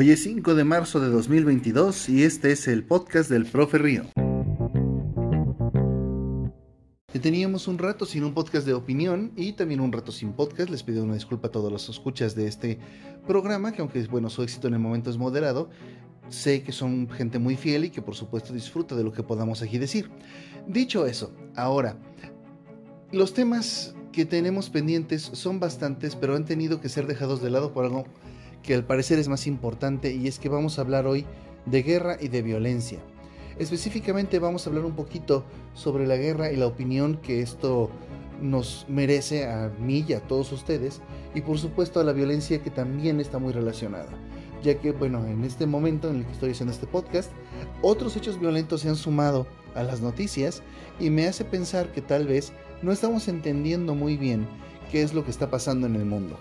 Hoy es 5 de marzo de 2022 y este es el podcast del Profe Río. Teníamos un rato sin un podcast de opinión y también un rato sin podcast. Les pido una disculpa a todos los escuchas de este programa, que aunque bueno, su éxito en el momento es moderado, sé que son gente muy fiel y que por supuesto disfruta de lo que podamos aquí decir. Dicho eso, ahora, los temas que tenemos pendientes son bastantes, pero han tenido que ser dejados de lado por algo que al parecer es más importante y es que vamos a hablar hoy de guerra y de violencia. Específicamente vamos a hablar un poquito sobre la guerra y la opinión que esto nos merece a mí y a todos ustedes y por supuesto a la violencia que también está muy relacionada ya que bueno en este momento en el que estoy haciendo este podcast otros hechos violentos se han sumado a las noticias y me hace pensar que tal vez no estamos entendiendo muy bien qué es lo que está pasando en el mundo.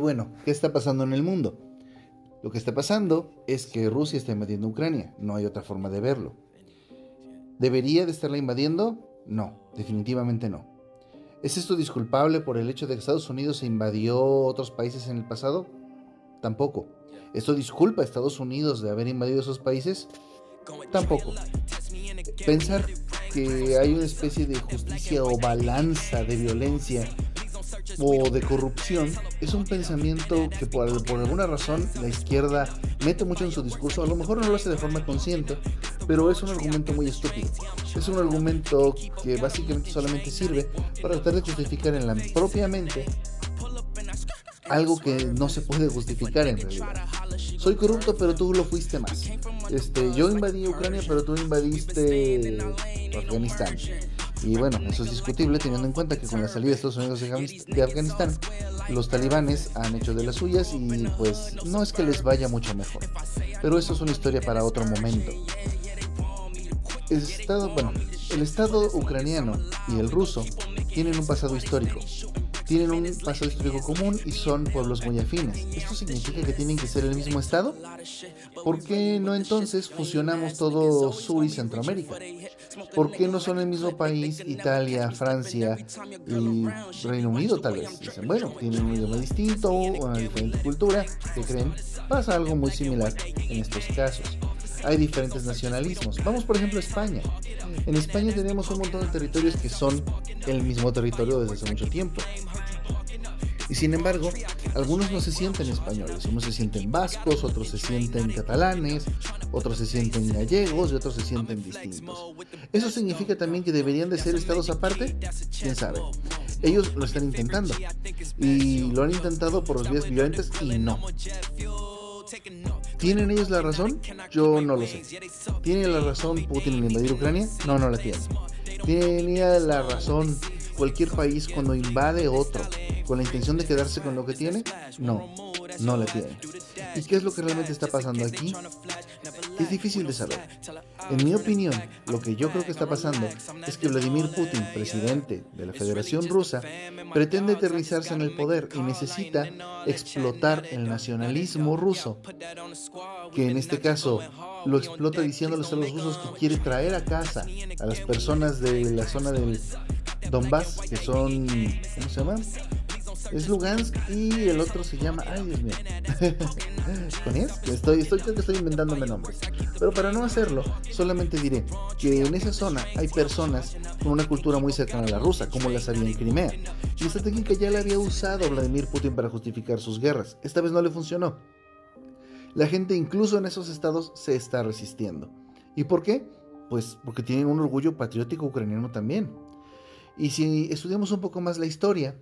Bueno, ¿qué está pasando en el mundo? Lo que está pasando es que Rusia está invadiendo Ucrania, no hay otra forma de verlo. ¿Debería de estarla invadiendo? No, definitivamente no. ¿Es esto disculpable por el hecho de que Estados Unidos invadió otros países en el pasado? Tampoco. ¿Esto disculpa a Estados Unidos de haber invadido esos países? Tampoco. Pensar que hay una especie de justicia o balanza de violencia o de corrupción es un pensamiento que por, alguna razón la izquierda mete mucho en su discurso, a lo mejor no lo hace de forma consciente, pero es un argumento muy estúpido. Es un argumento que básicamente solamente sirve para tratar de justificar en la propia mente algo que no se puede justificar en realidad. Soy corrupto, pero tú lo fuiste más. Este, yo invadí Ucrania, pero tú invadiste Afganistán. Y bueno, eso es discutible teniendo en cuenta que con la salida de Estados Unidos de Afganistán, los talibanes han hecho de las suyas y pues no es que les vaya mucho mejor. Pero eso es una historia para otro momento. Estado, bueno, el Estado ucraniano y el ruso tienen un pasado histórico tienen un pasado histórico común y son pueblos muy afines. ¿Esto significa que tienen que ser el mismo estado? ¿Por qué no entonces fusionamos todo Sur y Centroamérica? ¿Por qué no son el mismo país Italia, Francia y Reino Unido tal vez? Dicen, bueno, tienen un idioma distinto, una diferente cultura, ¿qué creen? Pasa algo muy similar en estos casos hay diferentes nacionalismos. Vamos por ejemplo a España. En España tenemos un montón de territorios que son el mismo territorio desde hace mucho tiempo. Y sin embargo, algunos no se sienten españoles, unos se sienten vascos, otros se sienten catalanes, otros se sienten gallegos y otros se sienten distintos. ¿Eso significa también que deberían de ser estados aparte? ¿Quién sabe? Ellos lo están intentando y lo han intentado por los vías violentas y no. ¿Tienen ellos la razón? Yo no lo sé. ¿Tiene la razón Putin en invadir Ucrania? No, no la tiene. ¿Tenía la razón cualquier país cuando invade otro con la intención de quedarse con lo que tiene? No, no la tiene. ¿Y qué es lo que realmente está pasando aquí? Es difícil de saber. En mi opinión, lo que yo creo que está pasando es que Vladimir Putin, presidente de la Federación Rusa, pretende aterrizarse en el poder y necesita explotar el nacionalismo ruso, que en este caso lo explota diciéndoles a los rusos que quiere traer a casa a las personas de la zona del Donbass, que son, ¿cómo se llama? Es Lugansk y el otro se llama. Ay, Dios mío. ¿Con Estoy, estoy, estoy inventándome nombres. Pero para no hacerlo, solamente diré que en esa zona hay personas con una cultura muy cercana a la rusa, como las había en Crimea. Y esta técnica ya la había usado Vladimir Putin para justificar sus guerras. Esta vez no le funcionó. La gente, incluso en esos estados, se está resistiendo. ¿Y por qué? Pues porque tienen un orgullo patriótico ucraniano también. Y si estudiamos un poco más la historia,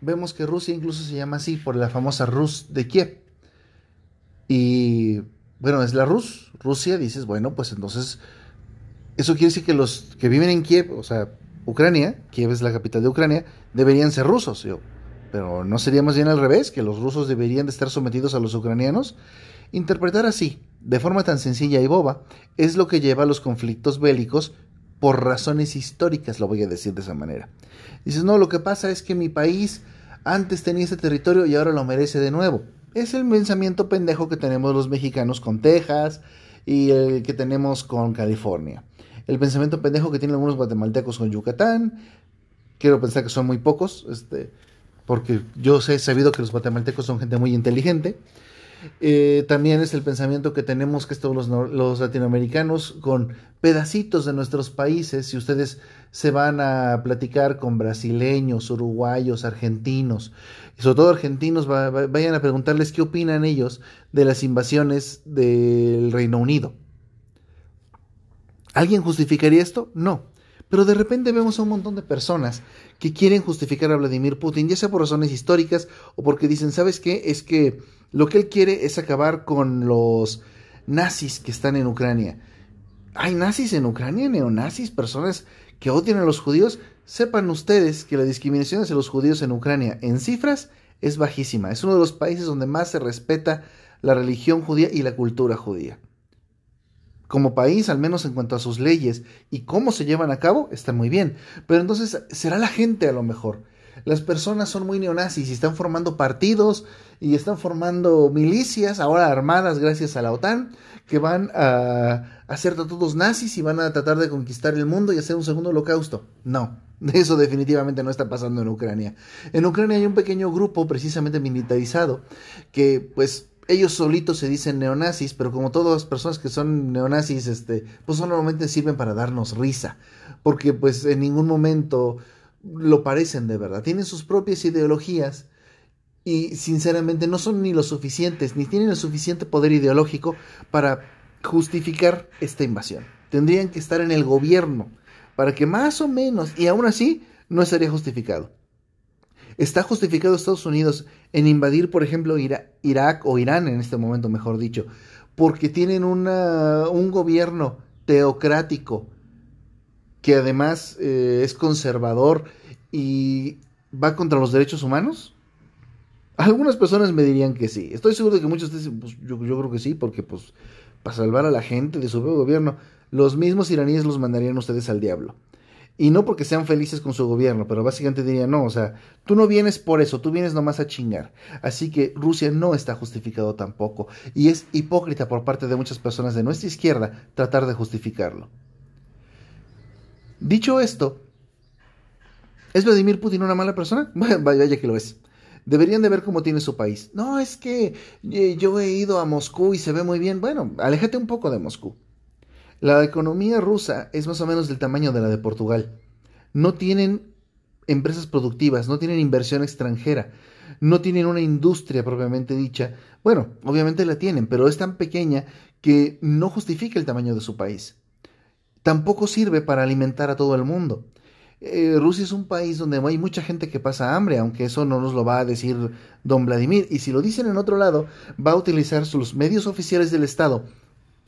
vemos que Rusia incluso se llama así por la famosa Rus de Kiev. Y bueno, es la Rus, Rusia, dices, bueno, pues entonces eso quiere decir que los que viven en Kiev, o sea, Ucrania, Kiev es la capital de Ucrania, deberían ser rusos. pero no sería más bien al revés, que los rusos deberían de estar sometidos a los ucranianos. Interpretar así, de forma tan sencilla y boba, es lo que lleva a los conflictos bélicos por razones históricas, lo voy a decir de esa manera. Dices, no, lo que pasa es que mi país antes tenía ese territorio y ahora lo merece de nuevo. Es el pensamiento pendejo que tenemos los mexicanos con Texas y el que tenemos con California. el pensamiento pendejo que tienen algunos guatemaltecos con Yucatán. Quiero pensar que son muy pocos, este, porque yo he sabido que los guatemaltecos son gente muy inteligente. Eh, también es el pensamiento que tenemos que todos los, latinoamericanos con pedacitos de nuestros países, si ustedes se van a platicar con brasileños, uruguayos, argentinos, y sobre todo argentinos, vayan a preguntarles qué opinan ellos de las invasiones del Reino Unido. ¿Alguien justificaría esto? No. Pero de repente vemos a un montón de personas que quieren justificar a Vladimir Putin, ya sea por razones históricas o porque dicen, ¿sabes qué? Es que lo que él quiere es acabar con los nazis que están en Ucrania. ¿Hay nazis en Ucrania? ¿Neonazis? ¿Personas que odian a los judíos? Sepan ustedes que la discriminación hacia los judíos en Ucrania en cifras es bajísima. Es uno de los países donde más se respeta la religión judía y la cultura judía como país, al menos en cuanto a sus leyes y cómo se llevan a cabo, están muy bien. Pero entonces será la gente a lo mejor. Las personas son muy neonazis y están formando partidos y están formando milicias, ahora armadas gracias a la OTAN, que van a hacer todos nazis y van a tratar de conquistar el mundo y hacer un segundo holocausto. No, eso definitivamente no está pasando en Ucrania. En Ucrania hay un pequeño grupo precisamente militarizado que pues ellos solitos se dicen neonazis, pero como todas las personas que son neonazis, este, pues normalmente sirven para darnos risa, porque pues en ningún momento lo parecen de verdad, tienen sus propias ideologías y sinceramente no son ni lo suficientes, ni tienen el suficiente poder ideológico para justificar esta invasión. Tendrían que estar en el gobierno para que más o menos, y aún así, no estaría justificado. ¿Está justificado Estados Unidos en invadir, por ejemplo, Irak o Irán en este momento, mejor dicho, porque tienen un gobierno teocrático que además eh, es conservador y va contra los derechos humanos? Algunas personas me dirían que sí. Estoy seguro de que muchos dicen, pues yo, creo que sí, porque pues para salvar a la gente de su gobierno, los mismos iraníes los mandarían ustedes al diablo. Y no porque sean felices con su gobierno, pero básicamente dirían, no, o sea, tú no vienes por eso, tú vienes nomás a chingar. Así que Rusia no está justificado tampoco. Y es hipócrita por parte de muchas personas de nuestra izquierda tratar de justificarlo. Dicho esto, ¿es Vladimir Putin una mala persona? Vaya que lo es. Deberían de ver cómo tiene su país. No, es que eh, yo he ido a Moscú y se ve muy bien. Bueno, aléjate un poco de Moscú. La economía rusa es más o menos del tamaño de la de Portugal. No tienen empresas productivas, no tienen inversión extranjera, no tienen una industria propiamente dicha. Bueno, obviamente la tienen, pero es tan pequeña que no justifica el tamaño de su país. Tampoco sirve para alimentar a todo el mundo. Eh, Rusia es un país donde hay mucha gente que pasa hambre, aunque eso no nos lo va a decir don Vladimir. Y si lo dicen en otro lado, va a utilizar sus medios oficiales del Estado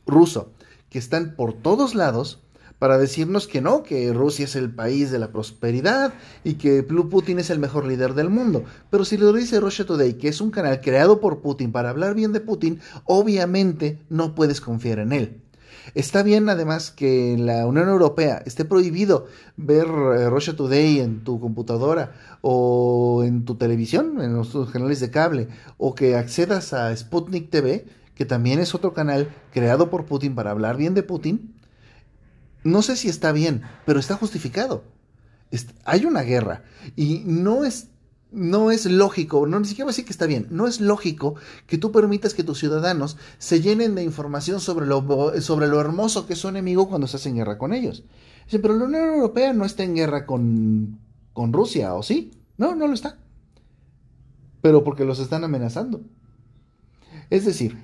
ruso que están por todos lados para decirnos que no, que Rusia es el país de la prosperidad y que Putin es el mejor líder del mundo. Pero si lo dice Russia Today, que es un canal creado por Putin para hablar bien de Putin, obviamente no puedes confiar en él. Está bien además que en la Unión Europea esté prohibido ver eh, Russia Today en tu computadora o en tu televisión, en los canales de cable, o que accedas a Sputnik TV, que también es otro canal creado por Putin para hablar bien de Putin, no sé si está bien, pero está justificado. hay una guerra y no es, no es lógico, no ni siquiera a decir que está bien, no es lógico que tú permitas que tus ciudadanos se llenen de información sobre lo, sobre lo hermoso que es su enemigo cuando se en guerra con ellos. pero la Unión Europea no está en guerra con, con Rusia, ¿o sí? No, no lo está. Pero porque los están amenazando. Es decir,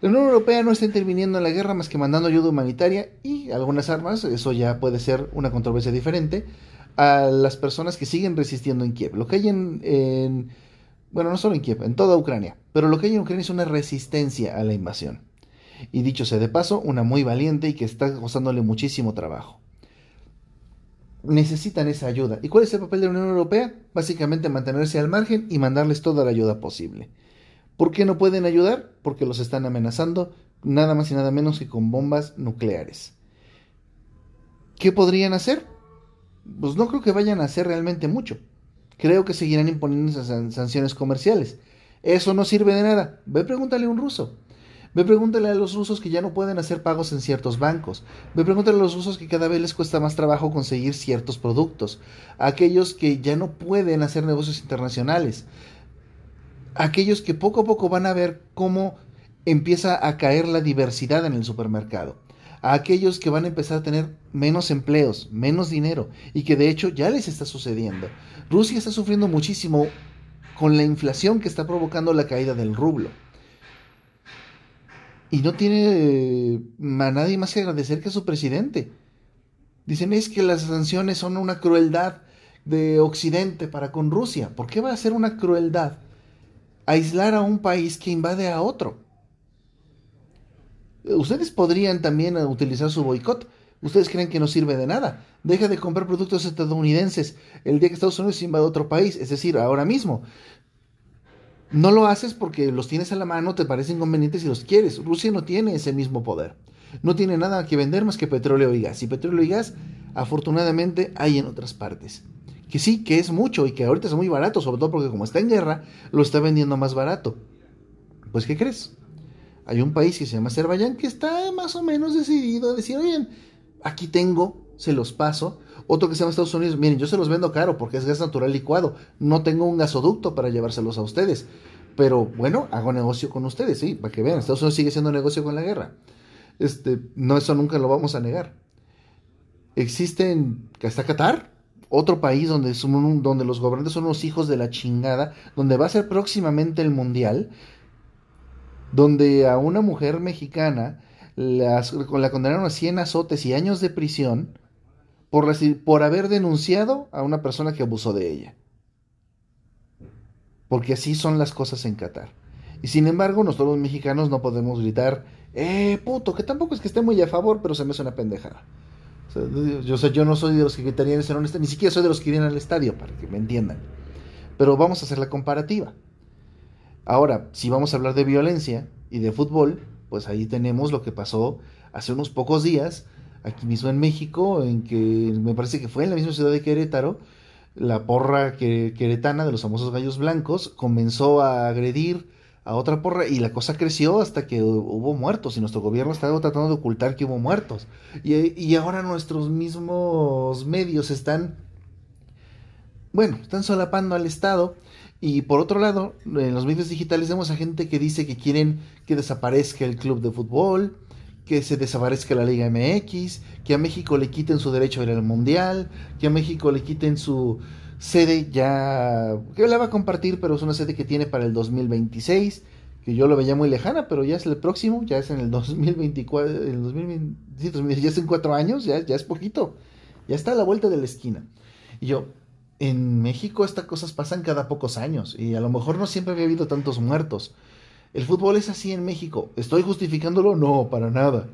la Unión Europea no está interviniendo en la guerra más que mandando ayuda humanitaria y algunas armas, eso ya puede ser una controversia diferente, a las personas que siguen resistiendo en Kiev. Lo que hay en, bueno, no solo en Kiev, en toda Ucrania, pero lo que hay en Ucrania es una resistencia a la invasión. Y dicho sea de paso, una muy valiente y que está costándole muchísimo trabajo. Necesitan esa ayuda. ¿Y cuál es el papel de la Unión Europea? Básicamente mantenerse al margen y mandarles toda la ayuda posible. ¿Por qué no pueden ayudar? Porque los están amenazando nada más y nada menos que con bombas nucleares. ¿Qué podrían hacer? Pues no creo que vayan a hacer realmente mucho. Creo que seguirán imponiendo esas sanciones comerciales. Eso no sirve de nada. Ve pregúntale a un ruso. Ve pregúntale a los rusos que ya no pueden hacer pagos en ciertos bancos. Ve pregúntale a los rusos que cada vez les cuesta más trabajo conseguir ciertos productos. A aquellos que ya no pueden hacer negocios internacionales. Aquellos que poco a poco van a ver cómo empieza a caer la diversidad en el supermercado. A aquellos que van a empezar a tener menos empleos, menos dinero y que de hecho ya les está sucediendo. Rusia está sufriendo muchísimo con la inflación que está provocando la caída del rublo. Y no tiene eh, a nadie más que agradecer que a su presidente. Dicen es que las sanciones son una crueldad de Occidente para con Rusia. ¿Por qué va a ser una crueldad aislar a un país que invade a otro? Ustedes podrían también utilizar su boicot. Ustedes creen que no sirve de nada. Deja de comprar productos estadounidenses el día que Estados Unidos invade otro país, es decir, ahora mismo. No lo haces porque los tienes a la mano, te parecen convenientes y los quieres. Rusia no tiene ese mismo poder. No tiene nada que vender más que petróleo y gas. Y petróleo y gas, afortunadamente, hay en otras partes. Que sí, que es mucho y que ahorita es muy barato, sobre todo porque como está en guerra, lo está vendiendo más barato. Pues, ¿qué crees? Hay un país que se llama Azerbaiyán que está más o menos decidido a decir, oye, aquí tengo, se los paso. Otro que se llama Estados Unidos, miren, yo se los vendo caro porque es gas natural licuado. No tengo un gasoducto para llevárselos a ustedes. Pero bueno, hago negocio con ustedes, sí, para que vean, Estados Unidos sigue siendo negocio con la guerra. Este, no, eso nunca lo vamos a negar. Existen, está Qatar, otro país donde, son, donde los gobernantes son unos hijos de la chingada, donde va a ser próximamente el mundial, donde a una mujer mexicana la, la condenaron a 100 azotes y años de prisión por, por haber denunciado a una persona que abusó de ella. Porque así son las cosas en Qatar. Y sin embargo, nosotros los mexicanos no podemos gritar, eh, puto, que tampoco es que esté muy a favor, pero se me hace una pendejada. Yo, yo no soy de los que gritarían eso ni siquiera soy de los que irían al estadio, para que me entiendan. Pero vamos a hacer la comparativa. Ahora, si vamos a hablar de violencia y de fútbol, pues ahí tenemos lo que pasó hace unos pocos días, aquí mismo en México, en que me parece que fue en la misma ciudad de Querétaro, la porra queretana de los famosos gallos blancos comenzó a agredir a otra porra y la cosa creció hasta que hubo muertos y nuestro gobierno estaba tratando de ocultar que hubo muertos. Y, y ahora nuestros mismos medios están, bueno, están solapando al Estado y por otro lado, en los medios digitales vemos a gente que dice que quieren que desaparezca el club de fútbol, que se desaparezca la Liga MX, que a México le quiten su derecho a ir al Mundial, que a México le quiten su sede ya, que la va a compartir, pero es una sede que tiene para el 2026, que yo lo veía muy lejana, pero ya es el próximo, ya es en el 2024, el 2020, ya es en cuatro años, ya, ya es poquito, ya está a la vuelta de la esquina. Y yo, en México estas cosas pasan cada pocos años y a lo mejor no siempre había habido tantos muertos. El fútbol es así en México. ¿Estoy justificándolo? No, para nada.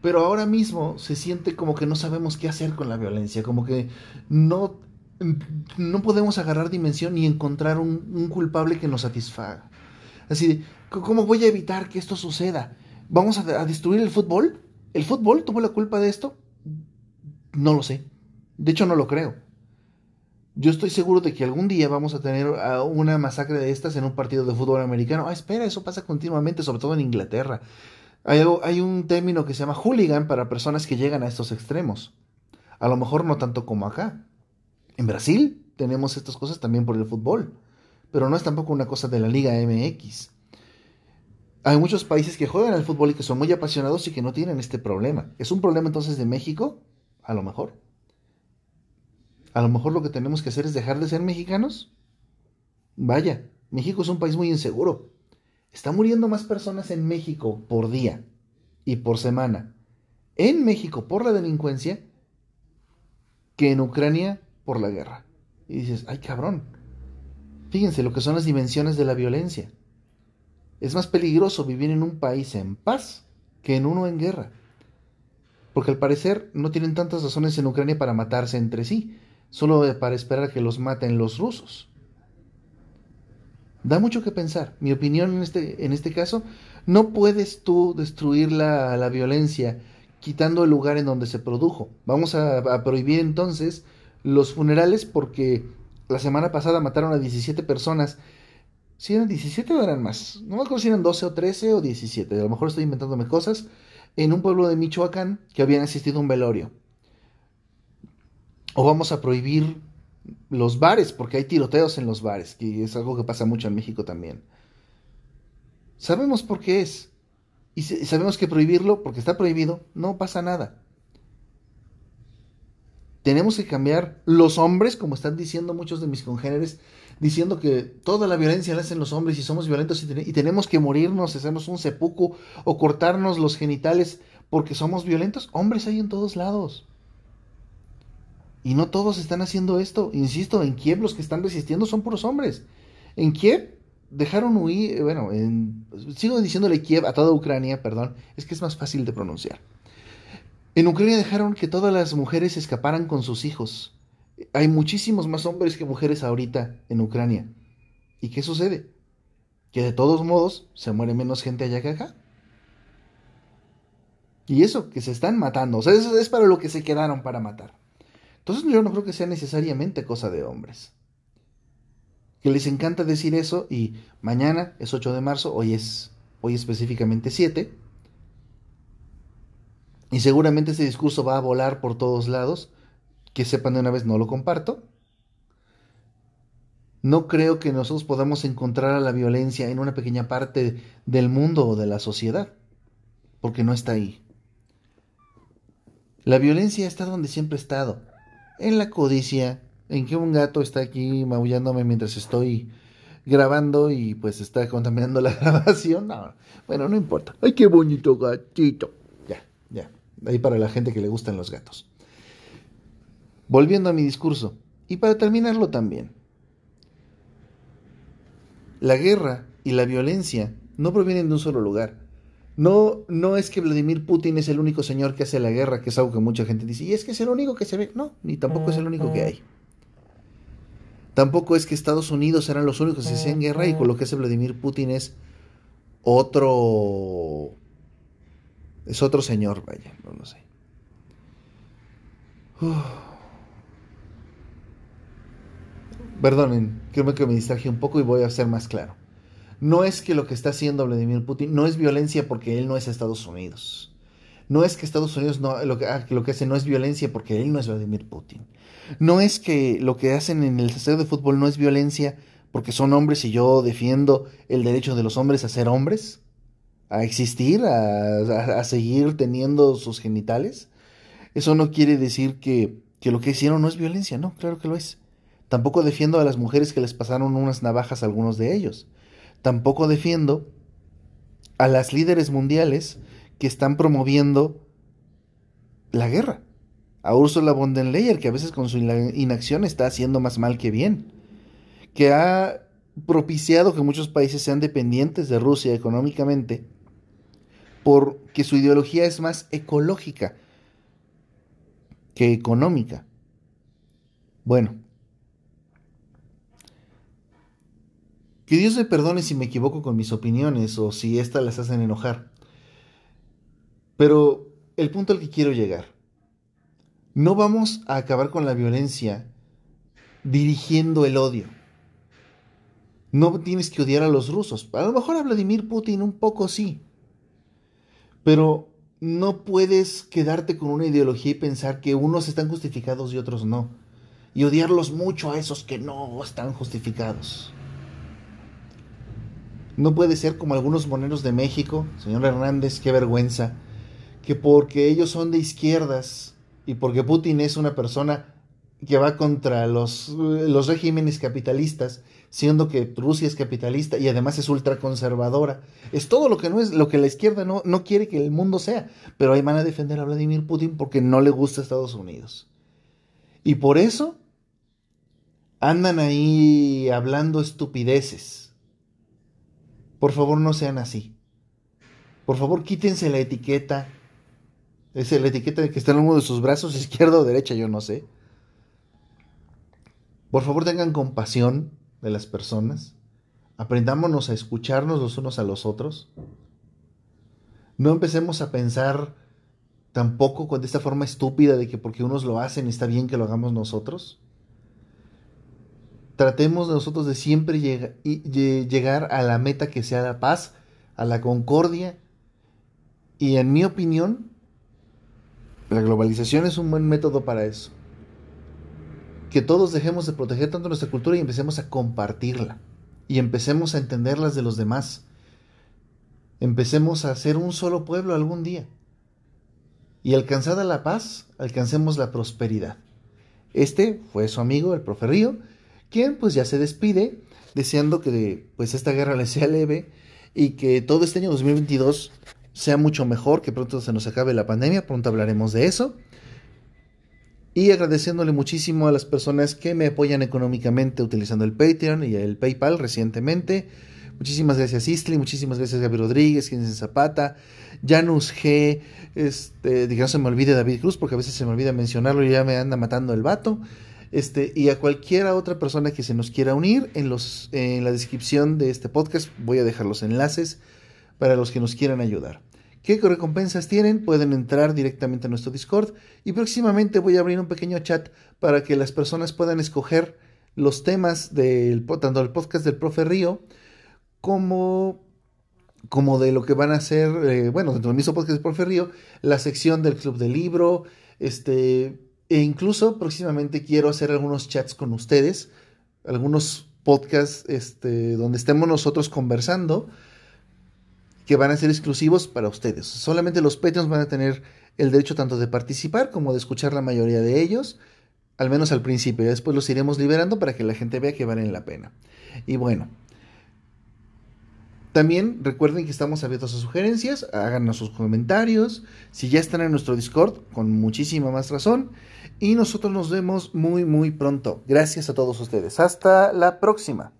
Pero ahora mismo se siente como que no sabemos qué hacer con la violencia, como que no, no podemos agarrar dimensión ni encontrar un, culpable que nos satisfaga. Así, ¿cómo voy a evitar que esto suceda? ¿Vamos a, destruir el fútbol? ¿El fútbol tuvo la culpa de esto? No lo sé. De hecho, no lo creo. Yo estoy seguro de que algún día vamos a tener una masacre de estas en un partido de fútbol americano. Ah, espera, eso pasa continuamente, sobre todo en Inglaterra. Hay, hay un término que se llama hooligan para personas que llegan a estos extremos. A lo mejor no tanto como acá. En Brasil tenemos estas cosas también por el fútbol, pero no es tampoco una cosa de la Liga MX. Hay muchos países que juegan al fútbol y que son muy apasionados y que no tienen este problema. ¿Es un problema entonces de México? A lo mejor. A lo mejor lo que tenemos que hacer es dejar de ser mexicanos. Vaya, México es un país muy inseguro. Está muriendo más personas en México por día y por semana. En México por la delincuencia que en Ucrania por la guerra. Y dices, ay cabrón. Fíjense lo que son las dimensiones de la violencia. Es más peligroso vivir en un país en paz que en uno en guerra. Porque al parecer no tienen tantas razones en Ucrania para matarse entre sí solo para esperar a que los maten los rusos. Da mucho que pensar. Mi opinión en este, en este caso, no puedes tú destruir la, la violencia quitando el lugar en donde se produjo. Vamos a, a, prohibir entonces los funerales porque la semana pasada mataron a 17 personas Si eran 17 o eran más. No me acuerdo si eran 12 o 13 o 17. A lo mejor estoy inventándome cosas. En un pueblo de Michoacán que habían asistido a un velorio. O vamos a prohibir los bares, porque hay tiroteos en los bares, que es algo que pasa mucho en México también. Sabemos por qué es. Y sabemos que prohibirlo, porque está prohibido, no pasa nada. Tenemos que cambiar los hombres, como están diciendo muchos de mis congéneres, diciendo que toda la violencia la hacen los hombres y somos violentos y, tenemos que morirnos, hacemos un sepuco o cortarnos los genitales porque somos violentos. Hombres hay en todos lados. Y no todos están haciendo esto. Insisto, en Kiev los que están resistiendo son puros hombres. En Kiev dejaron huir, eh, bueno, sigo diciéndole Kiev a toda Ucrania, perdón, es que es más fácil de pronunciar. En Ucrania dejaron que todas las mujeres escaparan con sus hijos. Hay muchísimos más hombres que mujeres ahorita en Ucrania. ¿Y qué sucede? Que de todos modos se muere menos gente allá que acá. Y eso, que se están matando. O sea, eso es para lo que se quedaron para matar. Entonces yo no creo que sea necesariamente cosa de hombres que les encanta decir eso y mañana es 8 de marzo, hoy es hoy específicamente 7. Y seguramente ese discurso va a volar por todos lados. Que sepan de una vez, no lo comparto. No creo que nosotros podamos encontrar a la violencia en una pequeña parte del mundo o de la sociedad, porque no está ahí. La violencia está donde siempre ha estado, en la codicia, en que un gato está aquí maullándome mientras estoy grabando y pues está contaminando la grabación. No, bueno, no importa. Ay, qué bonito gatito. Ya, ya. Ahí para la gente que le gustan los gatos. Volviendo a mi discurso. Y para terminarlo también. La guerra y la violencia no provienen de un solo lugar. No, no es que Vladimir Putin es el único señor que hace la guerra, que es algo que mucha gente dice, y es que es el único que se ve. No, ni tampoco es el único que hay. Tampoco es que Estados Unidos eran los únicos que hacían guerra y con lo que hace Vladimir Putin es otro... Es otro señor, vaya, no lo sé. Perdonen, creo que me distraje un poco y voy a ser más claro. No es que lo que está haciendo Vladimir Putin no es violencia porque él no es Estados Unidos. No es que Estados Unidos no, lo, que, ah, lo que hace no es violencia porque él no es Vladimir Putin. No es que lo que hacen en el estadio de fútbol no es violencia porque son hombres y yo defiendo el derecho de los hombres a ser hombres, a existir, a, seguir teniendo sus genitales. Eso no quiere decir que, que lo que hicieron no es violencia, no, claro que lo es. Tampoco defiendo a las mujeres que les pasaron unas navajas a algunos de ellos. Tampoco defiendo a las líderes mundiales que están promoviendo la guerra a Ursula von der Leyen, que a veces con su inacción está haciendo más mal que bien, que ha propiciado que muchos países sean dependientes de Rusia económicamente, porque su ideología es más ecológica que económica. Bueno, que Dios me perdone si me equivoco con mis opiniones o si éstas las hacen enojar. Pero el punto al que quiero llegar no vamos a acabar con la violencia dirigiendo el odio. No tienes que odiar a los rusos. A lo mejor a Vladimir Putin un poco sí. Pero no puedes quedarte con una ideología y pensar que unos están justificados y otros no. Y odiarlos mucho a esos que no están justificados. No puede ser como algunos moneros de México, señor Hernández, qué vergüenza, que porque ellos son de izquierdas y porque Putin es una persona que va contra los, los regímenes capitalistas, siendo que Rusia es capitalista y además es ultraconservadora. Es todo lo que no es, lo que la izquierda no, no quiere que el mundo sea. Pero ahí van a defender a Vladimir Putin porque no le gusta Estados Unidos. Y por eso andan ahí hablando estupideces. Por favor, no sean así. Por favor, quítense la etiqueta es la etiqueta de que está en uno de sus brazos, izquierda o derecha, yo no sé. Por favor, tengan compasión de las personas. Aprendámonos a escucharnos los unos a los otros. No empecemos a pensar tampoco de esta forma estúpida de que porque unos lo hacen está bien que lo hagamos nosotros. tratemos nosotros de siempre llegar a la meta que sea la paz, a la concordia. Y en mi opinión, la globalización es un buen método para eso. Que todos dejemos de proteger tanto nuestra cultura y empecemos a compartirla. Y empecemos a entenderlas de los demás. Empecemos a ser un solo pueblo algún día. Y alcanzada la paz, alcancemos la prosperidad. Este fue su amigo, el profe Río, quien pues ya se despide, deseando que pues esta guerra le sea leve y que todo este año 2022 sea mucho mejor, que pronto se nos acabe la pandemia, pronto hablaremos de eso. Y agradeciéndole muchísimo a las personas que me apoyan económicamente utilizando el Patreon y el PayPal recientemente. Muchísimas gracias Istli, muchísimas gracias Gaby Rodríguez, quien es Zapata, Janus G, este, que no se me olvide David Cruz, porque a veces se me olvida mencionarlo y ya me anda matando el vato. Este, y a cualquiera otra persona que se nos quiera unir, en, los, en la descripción de este podcast voy a dejar los enlaces para los que nos quieran ayudar. ¿Qué recompensas tienen? Pueden entrar directamente a nuestro Discord y próximamente voy a abrir un pequeño chat para que las personas puedan escoger los temas del, tanto del podcast del profe Río como, como de lo que van a hacer, eh, bueno, dentro del mismo podcast del profe Río, la sección del club del libro, este, e incluso próximamente quiero hacer algunos chats con ustedes, algunos podcasts este, donde estemos nosotros conversando que van a ser exclusivos para ustedes. Solamente los Patreons van a tener el derecho tanto de participar como de escuchar la mayoría de ellos, al menos al principio. Después los iremos liberando para que la gente vea que valen la pena. Y bueno, también recuerden que estamos abiertos a sugerencias, háganos sus comentarios. Si ya están en nuestro Discord, con muchísima más razón. Y nosotros nos vemos muy, muy pronto. Gracias a todos ustedes. Hasta la próxima.